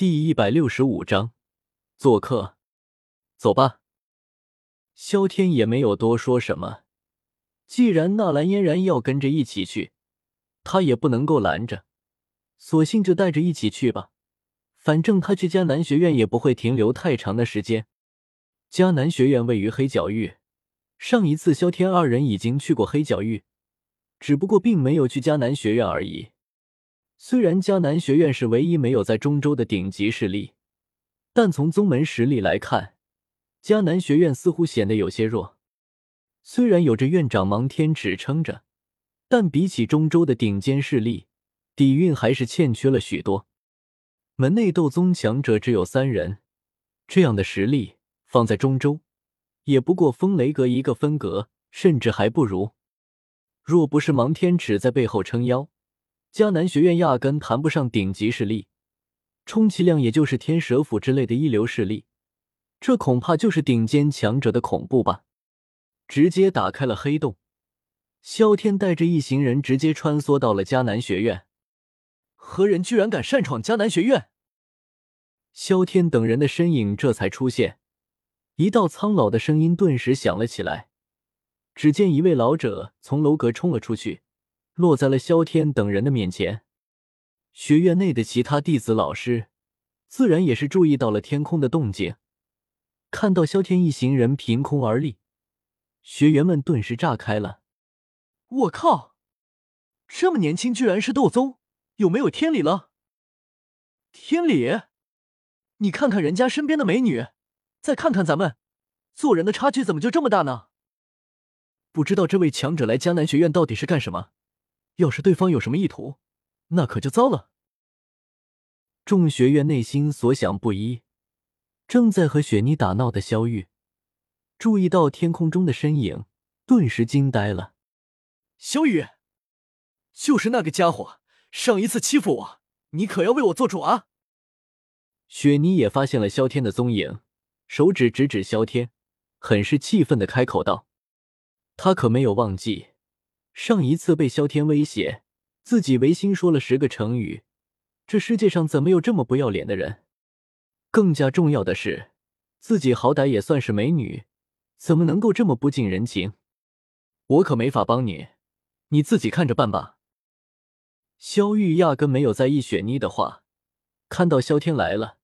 第一百六十五章，做客，走吧。萧天也没有多说什么，既然纳兰嫣然要跟着一起去，他也不能够拦着，索性就带着一起去吧。反正他去迦南学院也不会停留太长的时间。迦南学院位于黑角域，上一次萧天二人已经去过黑角域，只不过并没有去迦南学院而已。虽然迦南学院是唯一没有在中州的顶级势力，但从宗门实力来看，迦南学院似乎显得有些弱。虽然有着院长芒天尺撑着，但比起中州的顶尖势力，底蕴还是欠缺了许多。门内斗宗强者只有三人，这样的实力放在中州，也不过风雷阁一个分阁，甚至还不如。若不是芒天尺在背后撑腰。迦南学院压根谈不上顶级势力，充其量也就是天蛇府之类的一流势力，这恐怕就是顶尖强者的恐怖吧。直接打开了黑洞，萧天带着一行人直接穿梭到了迦南学院。何人居然敢擅闯迦南学院？萧天等人的身影这才出现，一道苍老的声音顿时响了起来。只见一位老者从楼阁冲了出去。落在了萧天等人的面前，学院内的其他弟子、老师自然也是注意到了天空的动静。看到萧天一行人凭空而立，学员们顿时炸开了：“我靠，这么年轻居然是斗宗，有没有天理了？天理？你看看人家身边的美女，再看看咱们，做人的差距怎么就这么大呢？不知道这位强者来江南学院到底是干什么？”要是对方有什么意图，那可就糟了。众学院内心所想不一，正在和雪妮打闹的萧玉，注意到天空中的身影，顿时惊呆了。萧玉，就是那个家伙，上一次欺负我，你可要为我做主啊！雪妮也发现了萧天的踪影，手指指指萧天，很是气愤的开口道：“他可没有忘记。”上一次被萧天威胁，自己违心说了十个成语。这世界上怎么有这么不要脸的人？更加重要的是，自己好歹也算是美女，怎么能够这么不近人情？我可没法帮你，你自己看着办吧。萧玉压根没有在意雪妮的话，看到萧天来了，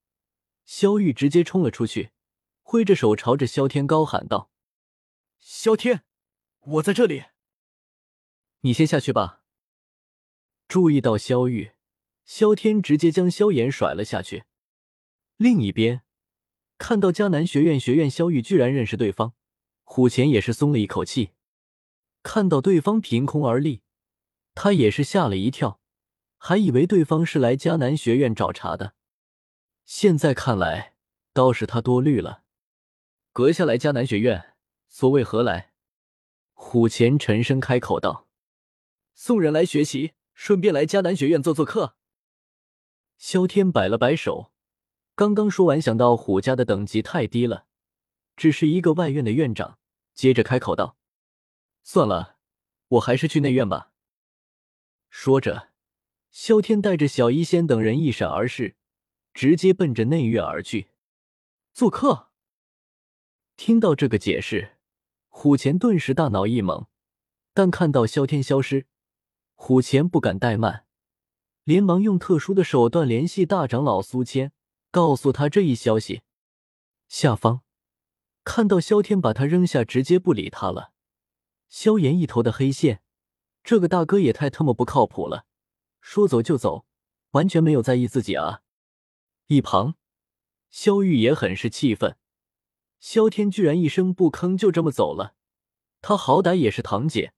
萧玉直接冲了出去，挥着手朝着萧天高喊道：“萧天，我在这里。”你先下去吧。注意到萧玉，萧天直接将萧炎甩了下去。另一边，看到迦南学院学院萧玉居然认识对方，虎钳也是松了一口气。看到对方凭空而立，他也是吓了一跳，还以为对方是来迦南学院找茬的。现在看来，倒是他多虑了。阁下来迦南学院，所谓何来？虎钳沉声开口道。送人来学习，顺便来迦南学院做做客。萧天摆了摆手，刚刚说完，想到虎家的等级太低了，只是一个外院的院长。接着开口道：“算了，我还是去内院吧。”说着，萧天带着小医仙等人一闪而逝，直接奔着内院而去。做客。听到这个解释，虎钳顿时大脑一懵，但看到萧天消失。虎钳不敢怠慢，连忙用特殊的手段联系大长老苏谦，告诉他这一消息。下方看到萧天把他扔下，直接不理他了。萧炎一头的黑线，这个大哥也太他妈不靠谱了，说走就走，完全没有在意自己啊！一旁，萧玉也很是气愤，萧天居然一声不吭就这么走了，他好歹也是堂姐。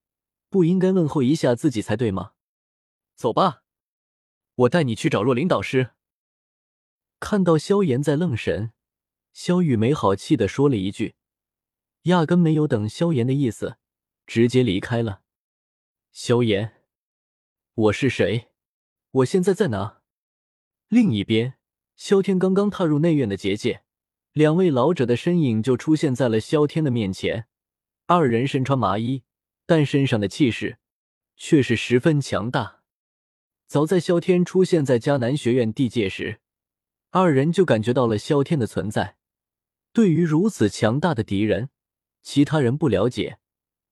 不应该问候一下自己才对吗？走吧，我带你去找若琳导师。看到萧炎在愣神，萧雨没好气的说了一句，压根没有等萧炎的意思，直接离开了。萧炎，我是谁？我现在在哪？另一边，萧天刚刚踏入内院的结界，两位老者的身影就出现在了萧天的面前，二人身穿麻衣。但身上的气势却是十分强大。早在萧天出现在迦南学院地界时，二人就感觉到了萧天的存在。对于如此强大的敌人，其他人不了解，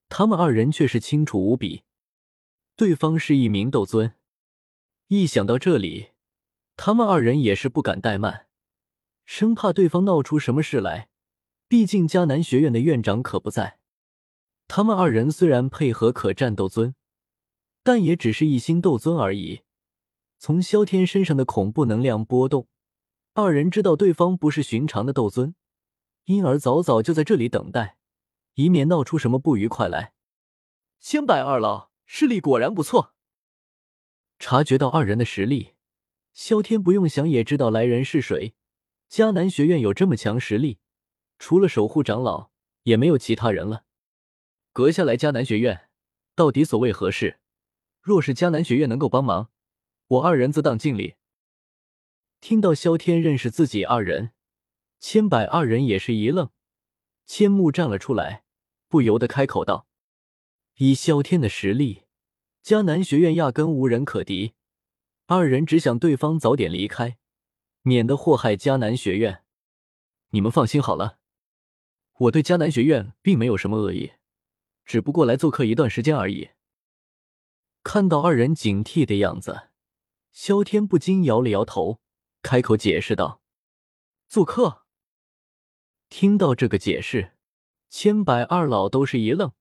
他们二人却是清楚无比。对方是一名斗尊，一想到这里，他们二人也是不敢怠慢，生怕对方闹出什么事来。毕竟迦南学院的院长可不在。他们二人虽然配合可战斗尊，但也只是一星斗尊而已。从萧天身上的恐怖能量波动，二人知道对方不是寻常的斗尊。因而早早就在这里等待，以免闹出什么不愉快来。千百二老实力果然不错。察觉到二人的实力，萧天不用想也知道来人是谁。迦南学院有这么强实力，除了守护长老，也没有其他人了。阁下来迦南学院，到底所谓何事？若是迦南学院能够帮忙，我二人自当尽力。听到萧天认识自己二人。千百二人也是一愣，千木站了出来，不由得开口道：“以萧天的实力，迦南学院压根无人可敌。二人只想对方早点离开，免得祸害迦南学院。你们放心好了，我对迦南学院并没有什么恶意，只不过来做客一段时间而已。”看到二人警惕的样子，萧天不禁摇了摇头，开口解释道：“做客。”听到这个解释，千百二老都是一愣，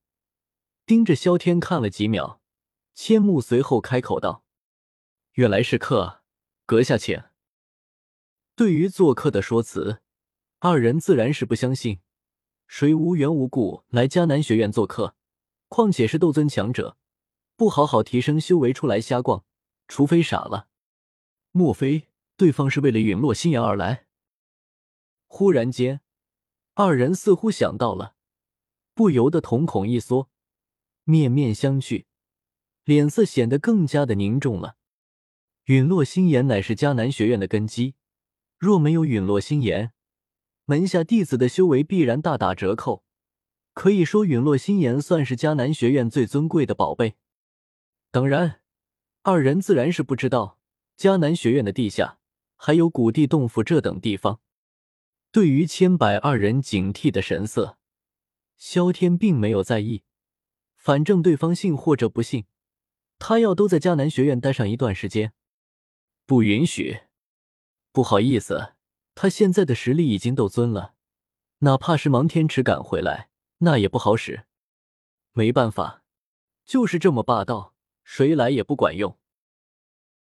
盯着萧天看了几秒。千木随后开口道：“原来是客，阁下请。”对于做客的说辞，二人自然是不相信。谁无缘无故来迦南学院做客？况且是斗尊强者，不好好提升修为出来瞎逛，除非傻了。莫非对方是为了陨落心炎而来？忽然间。二人似乎想到了，不由得瞳孔一缩，面面相觑，脸色显得更加的凝重了。陨落心炎乃是迦南学院的根基，若没有陨落心炎，门下弟子的修为必然大打折扣。可以说，陨落心炎算是迦南学院最尊贵的宝贝。当然，二人自然是不知道迦南学院的地下还有古地洞府这等地方。对于千百二人警惕的神色，萧天并没有在意。反正对方信或者不信，他要都在迦南学院待上一段时间。不允许！不好意思，他现在的实力已经斗尊了，哪怕是芒天池赶回来，那也不好使。没办法，就是这么霸道，谁来也不管用。